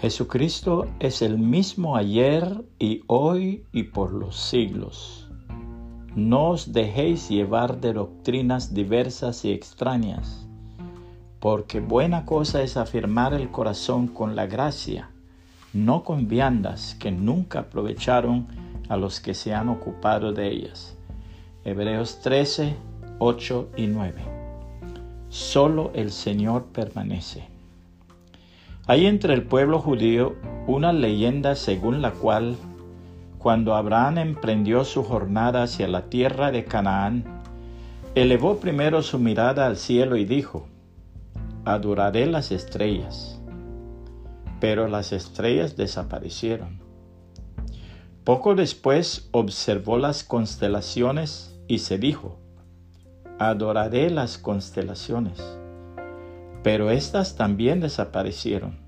Jesucristo es el mismo ayer y hoy y por los siglos. No os dejéis llevar de doctrinas diversas y extrañas, porque buena cosa es afirmar el corazón con la gracia, no con viandas que nunca aprovecharon a los que se han ocupado de ellas. Hebreos 13, 8 y 9. Solo el Señor permanece. Hay entre el pueblo judío una leyenda según la cual, cuando Abraham emprendió su jornada hacia la tierra de Canaán, elevó primero su mirada al cielo y dijo, Adoraré las estrellas. Pero las estrellas desaparecieron. Poco después observó las constelaciones y se dijo, Adoraré las constelaciones pero éstas también desaparecieron.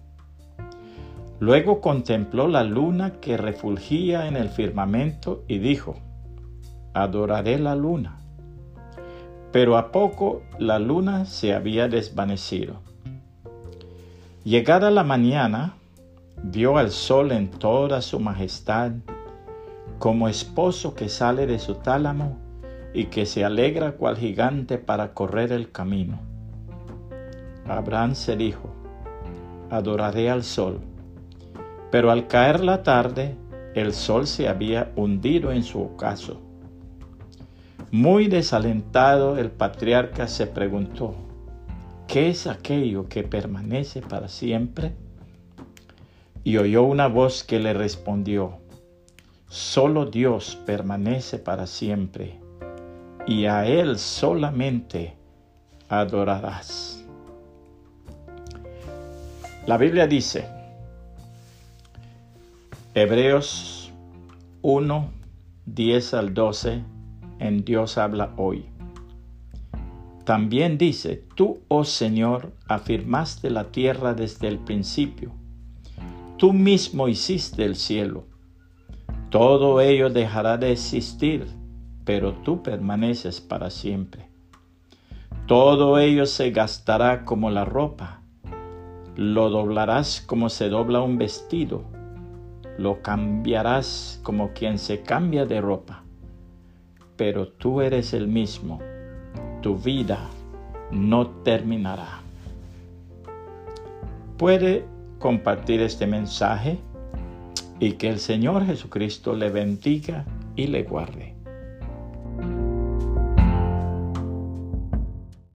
Luego contempló la luna que refulgía en el firmamento y dijo, Adoraré la luna. Pero a poco la luna se había desvanecido. Llegada la mañana, vio al sol en toda su majestad, como esposo que sale de su tálamo y que se alegra cual gigante para correr el camino Abraham se dijo, adoraré al sol. Pero al caer la tarde, el sol se había hundido en su ocaso. Muy desalentado, el patriarca se preguntó, ¿qué es aquello que permanece para siempre? Y oyó una voz que le respondió, solo Dios permanece para siempre, y a Él solamente adorarás. La Biblia dice, Hebreos 1, 10 al 12, en Dios habla hoy. También dice, tú, oh Señor, afirmaste la tierra desde el principio. Tú mismo hiciste el cielo. Todo ello dejará de existir, pero tú permaneces para siempre. Todo ello se gastará como la ropa lo doblarás como se dobla un vestido, lo cambiarás como quien se cambia de ropa, pero tú eres el mismo, tu vida no terminará. Puede compartir este mensaje y que el Señor Jesucristo le bendiga y le guarde.